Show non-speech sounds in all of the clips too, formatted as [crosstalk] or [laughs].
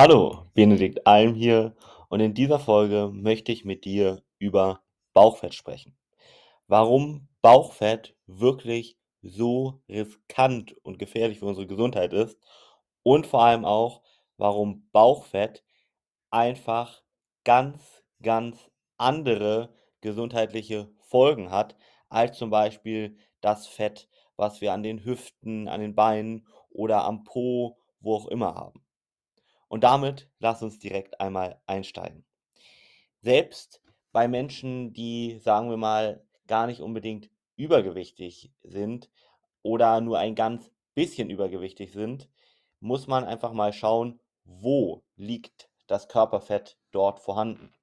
Hallo, Benedikt Alm hier und in dieser Folge möchte ich mit dir über Bauchfett sprechen. Warum Bauchfett wirklich so riskant und gefährlich für unsere Gesundheit ist und vor allem auch, warum Bauchfett einfach ganz, ganz andere gesundheitliche Folgen hat, als zum Beispiel das Fett, was wir an den Hüften, an den Beinen oder am Po, wo auch immer haben. Und damit lass uns direkt einmal einsteigen. Selbst bei Menschen, die, sagen wir mal, gar nicht unbedingt übergewichtig sind oder nur ein ganz bisschen übergewichtig sind, muss man einfach mal schauen, wo liegt das Körperfett dort vorhanden.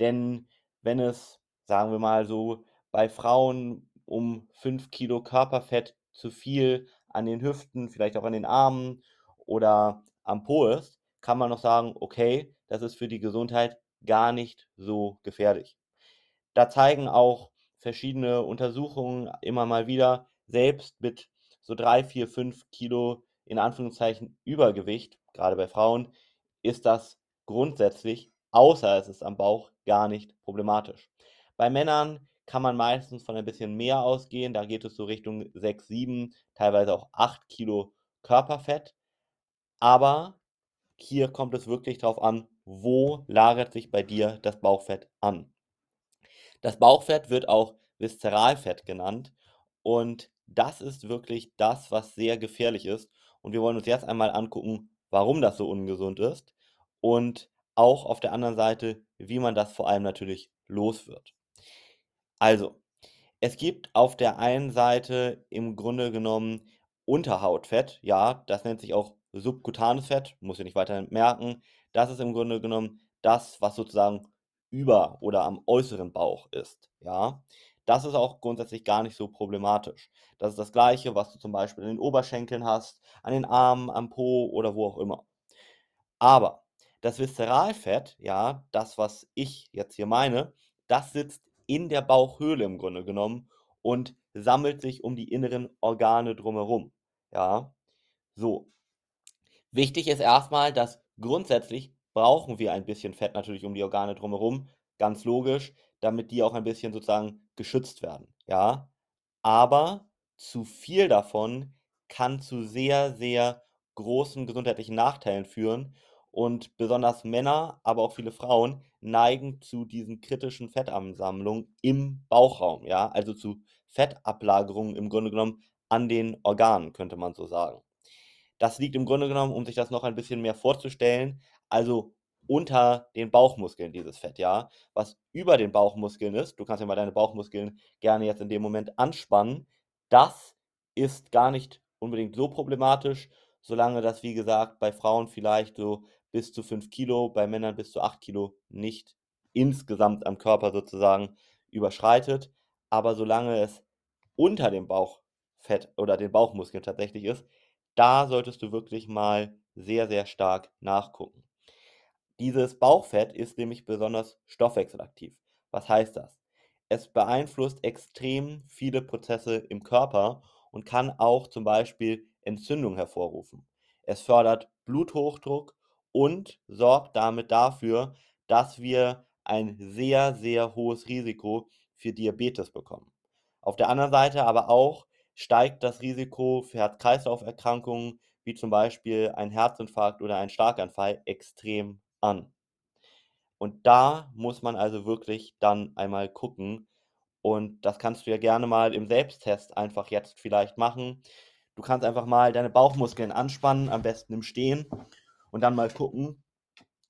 Denn wenn es, sagen wir mal so, bei Frauen um 5 Kilo Körperfett zu viel an den Hüften, vielleicht auch an den Armen oder am Po ist, kann man noch sagen, okay, das ist für die Gesundheit gar nicht so gefährlich. Da zeigen auch verschiedene Untersuchungen immer mal wieder, selbst mit so 3, 4, 5 Kilo in Anführungszeichen Übergewicht, gerade bei Frauen, ist das grundsätzlich, außer es ist am Bauch, gar nicht problematisch. Bei Männern kann man meistens von ein bisschen mehr ausgehen, da geht es so Richtung 6, 7, teilweise auch 8 Kilo Körperfett. Aber hier kommt es wirklich darauf an, wo lagert sich bei dir das Bauchfett an. Das Bauchfett wird auch Viszeralfett genannt und das ist wirklich das, was sehr gefährlich ist. Und wir wollen uns jetzt einmal angucken, warum das so ungesund ist und auch auf der anderen Seite, wie man das vor allem natürlich los wird. Also, es gibt auf der einen Seite im Grunde genommen Unterhautfett, ja, das nennt sich auch subkutanes Fett, muss ich nicht weiter merken. Das ist im Grunde genommen das, was sozusagen über oder am äußeren Bauch ist, ja. Das ist auch grundsätzlich gar nicht so problematisch. Das ist das Gleiche, was du zum Beispiel in den Oberschenkeln hast, an den Armen, am Po oder wo auch immer. Aber das Viszeralfett, ja, das, was ich jetzt hier meine, das sitzt in der Bauchhöhle im Grunde genommen und sammelt sich um die inneren Organe drumherum, ja. So, Wichtig ist erstmal, dass grundsätzlich brauchen wir ein bisschen Fett natürlich um die Organe drumherum, ganz logisch, damit die auch ein bisschen sozusagen geschützt werden, ja? Aber zu viel davon kann zu sehr, sehr großen gesundheitlichen Nachteilen führen und besonders Männer, aber auch viele Frauen neigen zu diesen kritischen Fettansammlungen im Bauchraum, ja? Also zu Fettablagerungen im Grunde genommen an den Organen, könnte man so sagen. Das liegt im Grunde genommen, um sich das noch ein bisschen mehr vorzustellen, also unter den Bauchmuskeln dieses Fett, ja. Was über den Bauchmuskeln ist, du kannst ja mal deine Bauchmuskeln gerne jetzt in dem Moment anspannen, das ist gar nicht unbedingt so problematisch, solange das, wie gesagt, bei Frauen vielleicht so bis zu 5 Kilo, bei Männern bis zu 8 Kilo nicht insgesamt am Körper sozusagen überschreitet. Aber solange es unter dem Bauchfett oder den Bauchmuskeln tatsächlich ist, da solltest du wirklich mal sehr, sehr stark nachgucken. Dieses Bauchfett ist nämlich besonders stoffwechselaktiv. Was heißt das? Es beeinflusst extrem viele Prozesse im Körper und kann auch zum Beispiel Entzündung hervorrufen. Es fördert Bluthochdruck und sorgt damit dafür, dass wir ein sehr, sehr hohes Risiko für Diabetes bekommen. Auf der anderen Seite aber auch steigt das Risiko für Herz-Kreislauf-Erkrankungen, wie zum Beispiel ein Herzinfarkt oder ein Schlaganfall, extrem an. Und da muss man also wirklich dann einmal gucken. Und das kannst du ja gerne mal im Selbsttest einfach jetzt vielleicht machen. Du kannst einfach mal deine Bauchmuskeln anspannen, am besten im Stehen, und dann mal gucken,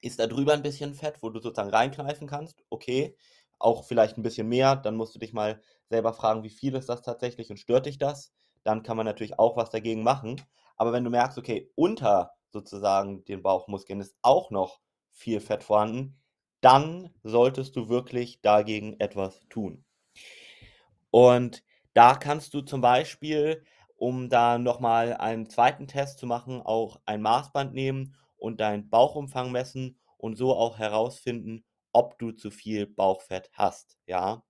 ist da drüber ein bisschen Fett, wo du sozusagen reinkneifen kannst? Okay. Auch vielleicht ein bisschen mehr, dann musst du dich mal selber fragen, wie viel ist das tatsächlich und stört dich das? Dann kann man natürlich auch was dagegen machen. Aber wenn du merkst, okay, unter sozusagen den Bauchmuskeln ist auch noch viel Fett vorhanden, dann solltest du wirklich dagegen etwas tun. Und da kannst du zum Beispiel, um da nochmal einen zweiten Test zu machen, auch ein Maßband nehmen und deinen Bauchumfang messen und so auch herausfinden, ob du zu viel Bauchfett hast. Ja,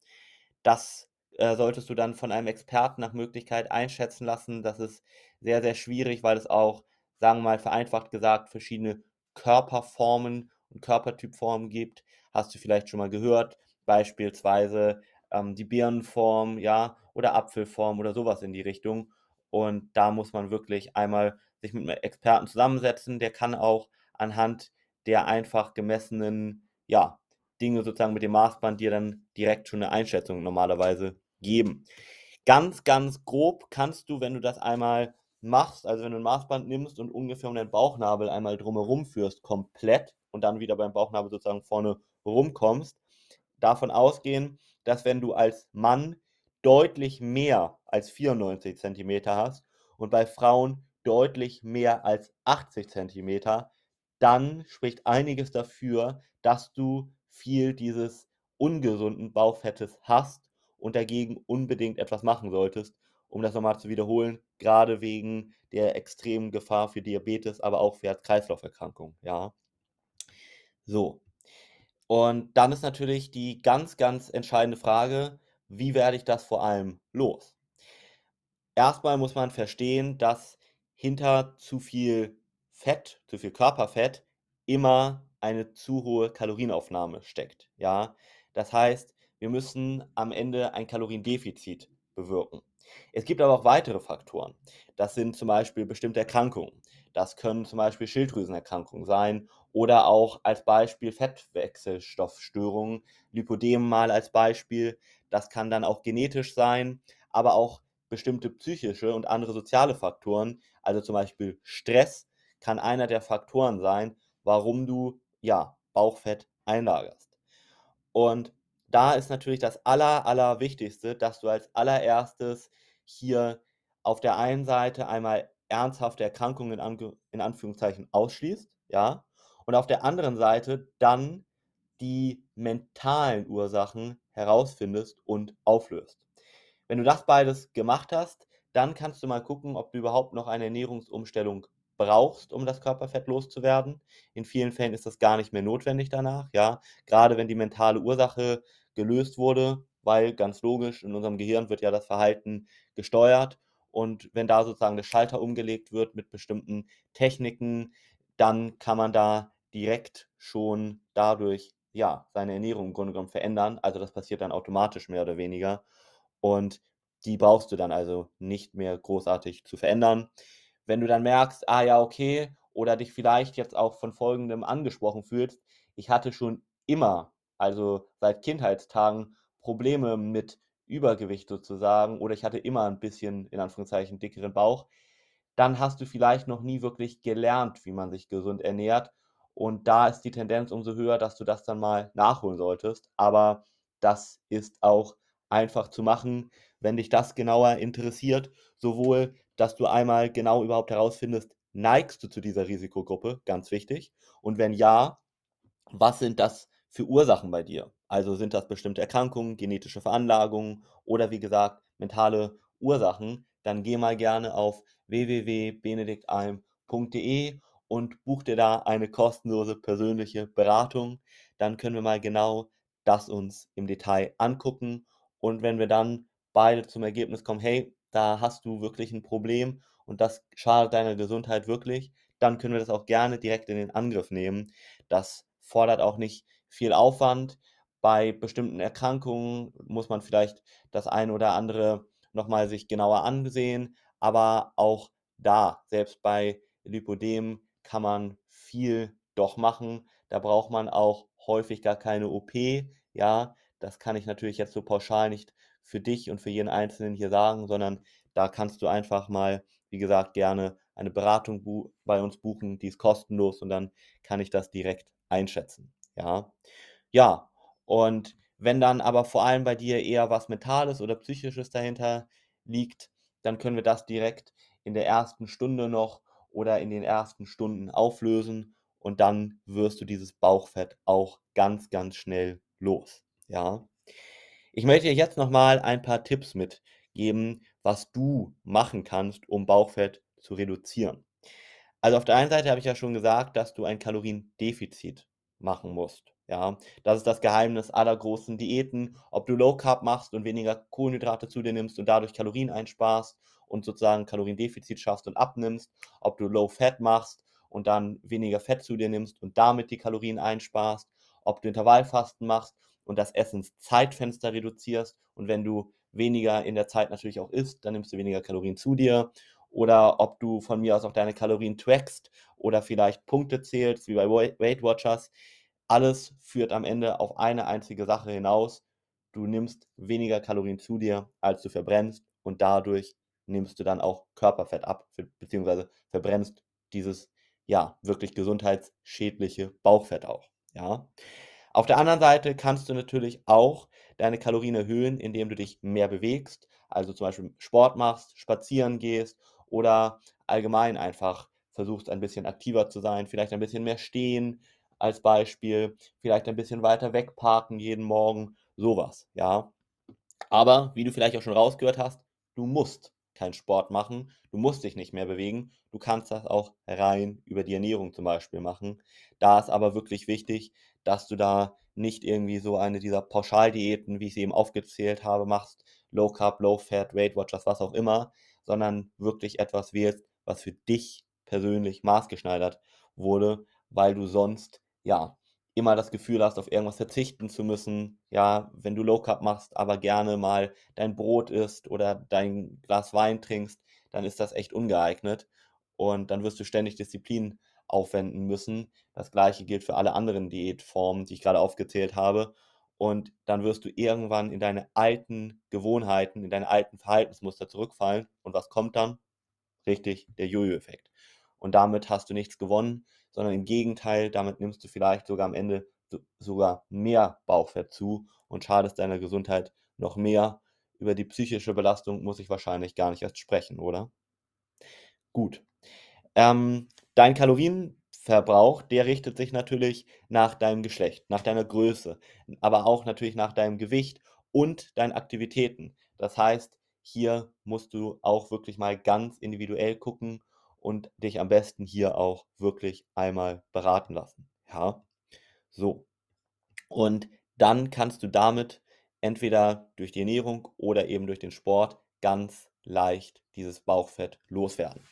das äh, solltest du dann von einem Experten nach Möglichkeit einschätzen lassen. Das ist sehr, sehr schwierig, weil es auch, sagen wir mal vereinfacht gesagt, verschiedene Körperformen und Körpertypformen gibt. Hast du vielleicht schon mal gehört, beispielsweise ähm, die Birnenform, ja, oder Apfelform oder sowas in die Richtung. Und da muss man wirklich einmal sich mit einem Experten zusammensetzen. Der kann auch anhand der einfach gemessenen, ja, Dinge sozusagen mit dem Maßband dir dann direkt schon eine Einschätzung normalerweise geben. Ganz, ganz grob kannst du, wenn du das einmal machst, also wenn du ein Maßband nimmst und ungefähr um deinen Bauchnabel einmal drumherum führst, komplett und dann wieder beim Bauchnabel sozusagen vorne rumkommst, davon ausgehen, dass wenn du als Mann deutlich mehr als 94 cm hast und bei Frauen deutlich mehr als 80 cm, dann spricht einiges dafür, dass du viel dieses ungesunden Bauchfettes hast und dagegen unbedingt etwas machen solltest, um das nochmal zu wiederholen, gerade wegen der extremen Gefahr für Diabetes, aber auch für Herz-Kreislauf-Erkrankungen, ja. So. Und dann ist natürlich die ganz, ganz entscheidende Frage, wie werde ich das vor allem los? Erstmal muss man verstehen, dass hinter zu viel Fett, zu viel Körperfett immer eine zu hohe Kalorienaufnahme steckt, ja. Das heißt, wir müssen am Ende ein Kaloriendefizit bewirken. Es gibt aber auch weitere Faktoren. Das sind zum Beispiel bestimmte Erkrankungen. Das können zum Beispiel Schilddrüsenerkrankungen sein oder auch als Beispiel Fettwechselstoffstörungen, Lipodem mal als Beispiel. Das kann dann auch genetisch sein, aber auch bestimmte psychische und andere soziale Faktoren, also zum Beispiel Stress, kann einer der Faktoren sein, warum du ja Bauchfett einlagerst. Und da ist natürlich das aller, allerwichtigste, dass du als allererstes hier auf der einen Seite einmal ernsthafte Erkrankungen in, Ange in Anführungszeichen ausschließt, ja, und auf der anderen Seite dann die mentalen Ursachen herausfindest und auflöst. Wenn du das beides gemacht hast, dann kannst du mal gucken, ob du überhaupt noch eine Ernährungsumstellung brauchst, um das Körperfett loszuwerden. In vielen Fällen ist das gar nicht mehr notwendig danach, ja. Gerade wenn die mentale Ursache gelöst wurde, weil ganz logisch, in unserem Gehirn wird ja das Verhalten gesteuert und wenn da sozusagen der Schalter umgelegt wird mit bestimmten Techniken, dann kann man da direkt schon dadurch ja seine Ernährung im Grunde genommen verändern. Also das passiert dann automatisch mehr oder weniger und die brauchst du dann also nicht mehr großartig zu verändern. Wenn du dann merkst, ah ja, okay, oder dich vielleicht jetzt auch von folgendem angesprochen fühlst, ich hatte schon immer, also seit Kindheitstagen, Probleme mit Übergewicht sozusagen oder ich hatte immer ein bisschen, in Anführungszeichen, dickeren Bauch, dann hast du vielleicht noch nie wirklich gelernt, wie man sich gesund ernährt. Und da ist die Tendenz umso höher, dass du das dann mal nachholen solltest. Aber das ist auch einfach zu machen, wenn dich das genauer interessiert. Sowohl, dass du einmal genau überhaupt herausfindest, neigst du zu dieser Risikogruppe, ganz wichtig. Und wenn ja, was sind das für Ursachen bei dir? Also sind das bestimmte Erkrankungen, genetische Veranlagungen oder wie gesagt mentale Ursachen? Dann geh mal gerne auf www.benediktalm.de und buch dir da eine kostenlose persönliche Beratung. Dann können wir mal genau das uns im Detail angucken. Und wenn wir dann beide zum Ergebnis kommen, hey, da hast du wirklich ein Problem und das schadet deiner Gesundheit wirklich, dann können wir das auch gerne direkt in den Angriff nehmen. Das fordert auch nicht viel Aufwand. Bei bestimmten Erkrankungen muss man vielleicht das eine oder andere nochmal sich genauer ansehen, aber auch da, selbst bei Lipodem, kann man viel doch machen. Da braucht man auch häufig gar keine OP. Ja, das kann ich natürlich jetzt so pauschal nicht für dich und für jeden Einzelnen hier sagen, sondern da kannst du einfach mal, wie gesagt, gerne eine Beratung bei uns buchen, die ist kostenlos und dann kann ich das direkt einschätzen. Ja, ja, und wenn dann aber vor allem bei dir eher was Mentales oder Psychisches dahinter liegt, dann können wir das direkt in der ersten Stunde noch oder in den ersten Stunden auflösen und dann wirst du dieses Bauchfett auch ganz, ganz schnell los. Ja. Ich möchte dir jetzt nochmal ein paar Tipps mitgeben, was du machen kannst, um Bauchfett zu reduzieren. Also auf der einen Seite habe ich ja schon gesagt, dass du ein Kaloriendefizit machen musst. Ja, das ist das Geheimnis aller großen Diäten. Ob du Low Carb machst und weniger Kohlenhydrate zu dir nimmst und dadurch Kalorien einsparst und sozusagen Kaloriendefizit schaffst und abnimmst, ob du Low Fat machst und dann weniger Fett zu dir nimmst und damit die Kalorien einsparst, ob du Intervallfasten machst und das Essenszeitfenster reduzierst und wenn du weniger in der Zeit natürlich auch isst, dann nimmst du weniger Kalorien zu dir oder ob du von mir aus auch deine Kalorien trackst oder vielleicht Punkte zählst, wie bei Weight Watchers. Alles führt am Ende auf eine einzige Sache hinaus. Du nimmst weniger Kalorien zu dir, als du verbrennst und dadurch nimmst du dann auch Körperfett ab, beziehungsweise verbrennst dieses ja wirklich gesundheitsschädliche Bauchfett auch. Ja. Auf der anderen Seite kannst du natürlich auch deine Kalorien erhöhen, indem du dich mehr bewegst, also zum Beispiel Sport machst, spazieren gehst oder allgemein einfach versuchst ein bisschen aktiver zu sein, vielleicht ein bisschen mehr stehen als Beispiel, vielleicht ein bisschen weiter wegparken jeden Morgen, sowas, ja. Aber wie du vielleicht auch schon rausgehört hast, du musst keinen Sport machen, du musst dich nicht mehr bewegen, du kannst das auch rein über die Ernährung zum Beispiel machen. Da ist aber wirklich wichtig, dass du da nicht irgendwie so eine dieser Pauschaldiäten, wie ich sie eben aufgezählt habe, machst, Low Carb, Low Fat, Weight Watchers, was auch immer, sondern wirklich etwas wählst, was für dich persönlich maßgeschneidert wurde, weil du sonst ja immer das Gefühl hast, auf irgendwas verzichten zu müssen. Ja, wenn du Low Carb machst, aber gerne mal dein Brot isst oder dein Glas Wein trinkst, dann ist das echt ungeeignet und dann wirst du ständig Disziplin aufwenden müssen. Das gleiche gilt für alle anderen Diätformen, die ich gerade aufgezählt habe. Und dann wirst du irgendwann in deine alten Gewohnheiten, in deine alten Verhaltensmuster zurückfallen. Und was kommt dann? Richtig, der Jojo-Effekt. Und damit hast du nichts gewonnen, sondern im Gegenteil, damit nimmst du vielleicht sogar am Ende sogar mehr Bauchfett zu und schadest deiner Gesundheit noch mehr. Über die psychische Belastung muss ich wahrscheinlich gar nicht erst sprechen, oder? Gut. Ähm, dein Kalorienverbrauch, der richtet sich natürlich nach deinem Geschlecht, nach deiner Größe, aber auch natürlich nach deinem Gewicht und deinen Aktivitäten. Das heißt, hier musst du auch wirklich mal ganz individuell gucken und dich am besten hier auch wirklich einmal beraten lassen. Ja, so. Und dann kannst du damit entweder durch die Ernährung oder eben durch den Sport ganz leicht dieses Bauchfett loswerden.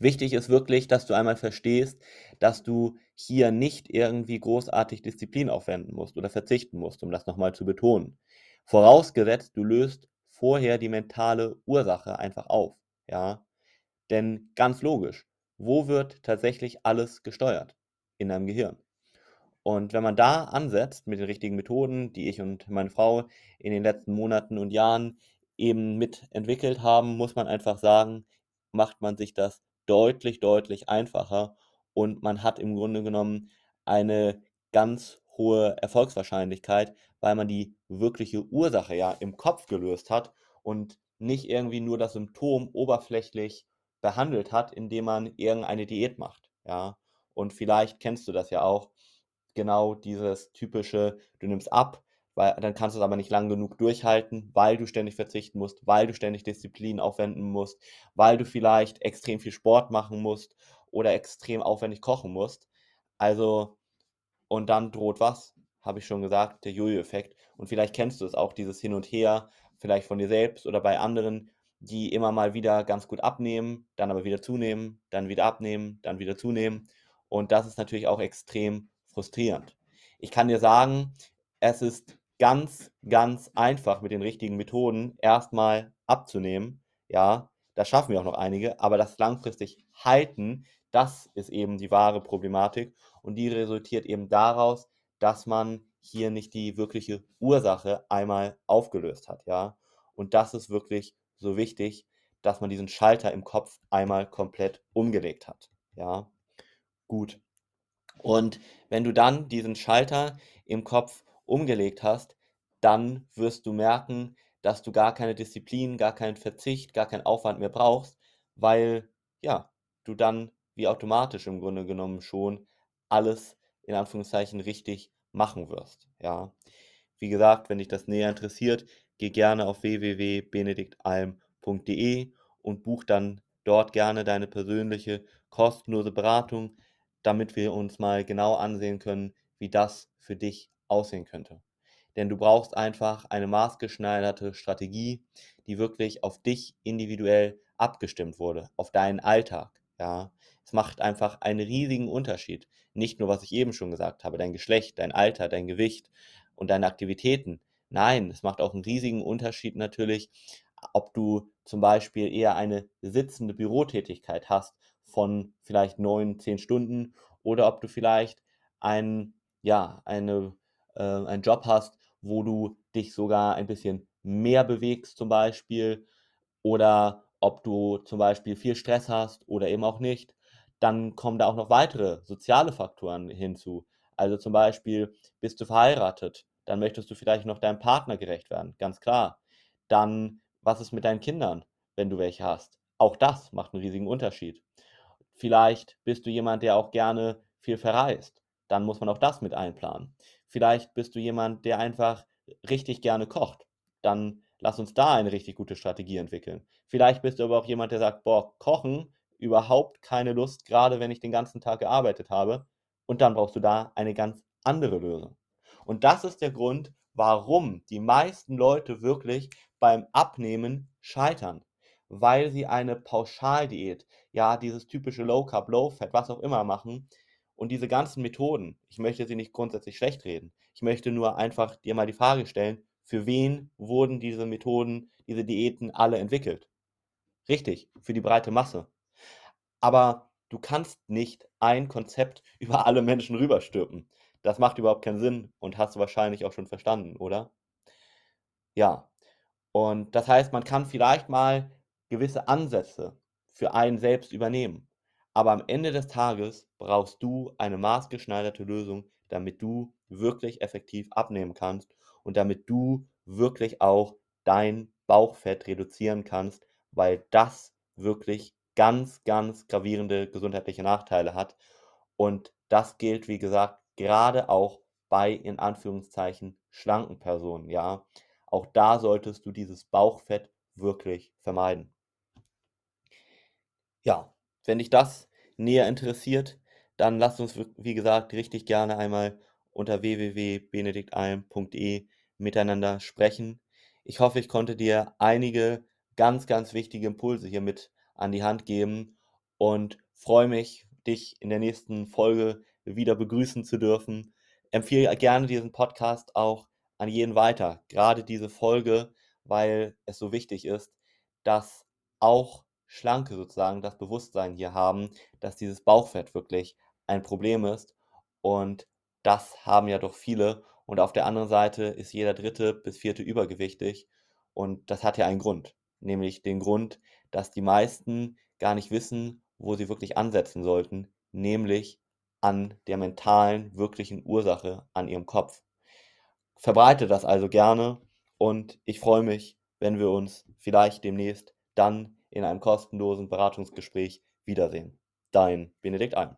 Wichtig ist wirklich, dass du einmal verstehst, dass du hier nicht irgendwie großartig Disziplin aufwenden musst oder verzichten musst, um das nochmal zu betonen. Vorausgesetzt, du löst vorher die mentale Ursache einfach auf. Ja, denn ganz logisch, wo wird tatsächlich alles gesteuert? In deinem Gehirn. Und wenn man da ansetzt mit den richtigen Methoden, die ich und meine Frau in den letzten Monaten und Jahren eben mitentwickelt haben, muss man einfach sagen, macht man sich das deutlich, deutlich einfacher und man hat im Grunde genommen eine ganz hohe Erfolgswahrscheinlichkeit, weil man die wirkliche Ursache ja im Kopf gelöst hat und nicht irgendwie nur das Symptom oberflächlich behandelt hat, indem man irgendeine Diät macht. Ja, und vielleicht kennst du das ja auch, genau dieses typische, du nimmst ab, weil dann kannst du es aber nicht lang genug durchhalten, weil du ständig verzichten musst, weil du ständig Disziplin aufwenden musst, weil du vielleicht extrem viel Sport machen musst oder extrem aufwendig kochen musst. Also, und dann droht was? Habe ich schon gesagt, der Jojo-Effekt. Und vielleicht kennst du es auch, dieses Hin und Her, vielleicht von dir selbst oder bei anderen, die immer mal wieder ganz gut abnehmen, dann aber wieder zunehmen, dann wieder abnehmen, dann wieder zunehmen. Und das ist natürlich auch extrem frustrierend. Ich kann dir sagen, es ist ganz, ganz einfach mit den richtigen Methoden erstmal abzunehmen. Ja, das schaffen wir auch noch einige, aber das langfristig halten, das ist eben die wahre Problematik und die resultiert eben daraus, dass man hier nicht die wirkliche Ursache einmal aufgelöst hat, ja. Und das ist wirklich so wichtig, dass man diesen Schalter im Kopf einmal komplett umgelegt hat, ja. Gut. Und wenn du dann diesen Schalter im Kopf umgelegt hast, dann wirst du merken, dass du gar keine Disziplin, gar keinen Verzicht, gar keinen Aufwand mehr brauchst, weil ja, du dann wie automatisch im Grunde genommen schon alles in Anführungszeichen richtig machen wirst. Ja. Wie gesagt, wenn dich das näher interessiert, geh gerne auf www.benediktalm.de und buch dann dort gerne deine persönliche kostenlose Beratung, damit wir uns mal genau ansehen können, wie das für dich aussehen könnte. Denn du brauchst einfach eine maßgeschneiderte Strategie, die wirklich auf dich individuell abgestimmt wurde, auf deinen Alltag. ja. Es macht einfach einen riesigen Unterschied. Nicht nur, was ich eben schon gesagt habe, dein Geschlecht, dein Alter, dein Gewicht und deine Aktivitäten. Nein, es macht auch einen riesigen Unterschied natürlich, ob du zum Beispiel eher eine sitzende Bürotätigkeit hast von vielleicht neun, zehn Stunden oder ob du vielleicht ein, ja, eine, äh, einen Job hast, wo du dich sogar ein bisschen mehr bewegst zum Beispiel oder ob du zum Beispiel viel Stress hast oder eben auch nicht. Dann kommen da auch noch weitere soziale Faktoren hinzu. Also zum Beispiel bist du verheiratet, dann möchtest du vielleicht noch deinem Partner gerecht werden, ganz klar. Dann, was ist mit deinen Kindern, wenn du welche hast? Auch das macht einen riesigen Unterschied. Vielleicht bist du jemand, der auch gerne viel verreist. Dann muss man auch das mit einplanen. Vielleicht bist du jemand, der einfach richtig gerne kocht. Dann lass uns da eine richtig gute Strategie entwickeln. Vielleicht bist du aber auch jemand, der sagt, boah, kochen, überhaupt keine Lust, gerade wenn ich den ganzen Tag gearbeitet habe. Und dann brauchst du da eine ganz andere Lösung. Und das ist der Grund, warum die meisten Leute wirklich beim Abnehmen scheitern. Weil sie eine Pauschaldiät, ja, dieses typische Low Carb, Low Fat, was auch immer machen. Und diese ganzen Methoden, ich möchte sie nicht grundsätzlich schlecht reden. Ich möchte nur einfach dir mal die Frage stellen, für wen wurden diese Methoden, diese Diäten alle entwickelt? Richtig, für die breite Masse. Aber du kannst nicht ein Konzept [laughs] über alle Menschen rüberstülpen. Das macht überhaupt keinen Sinn und hast du wahrscheinlich auch schon verstanden, oder? Ja. Und das heißt, man kann vielleicht mal gewisse Ansätze für einen selbst übernehmen. Aber am Ende des Tages brauchst du eine maßgeschneiderte Lösung, damit du wirklich effektiv abnehmen kannst und damit du wirklich auch dein Bauchfett reduzieren kannst, weil das wirklich ganz, ganz gravierende gesundheitliche Nachteile hat. Und das gilt, wie gesagt, gerade auch bei in Anführungszeichen schlanken Personen, ja. Auch da solltest du dieses Bauchfett wirklich vermeiden. Ja, wenn dich das näher interessiert, dann lass uns, wie gesagt, richtig gerne einmal unter www.benediktalm.de miteinander sprechen. Ich hoffe, ich konnte dir einige ganz, ganz wichtige Impulse hier mit an die Hand geben und freue mich, dich in der nächsten Folge wieder begrüßen zu dürfen. Empfehle gerne diesen Podcast auch an jeden weiter, gerade diese Folge, weil es so wichtig ist, dass auch Schlanke sozusagen das Bewusstsein hier haben, dass dieses Bauchfett wirklich ein Problem ist und das haben ja doch viele und auf der anderen Seite ist jeder dritte bis vierte übergewichtig. Und das hat ja einen Grund. Nämlich den Grund, dass die meisten gar nicht wissen, wo sie wirklich ansetzen sollten. Nämlich an der mentalen, wirklichen Ursache an ihrem Kopf. Verbreite das also gerne und ich freue mich, wenn wir uns vielleicht demnächst dann in einem kostenlosen Beratungsgespräch wiedersehen. Dein Benedikt Alm.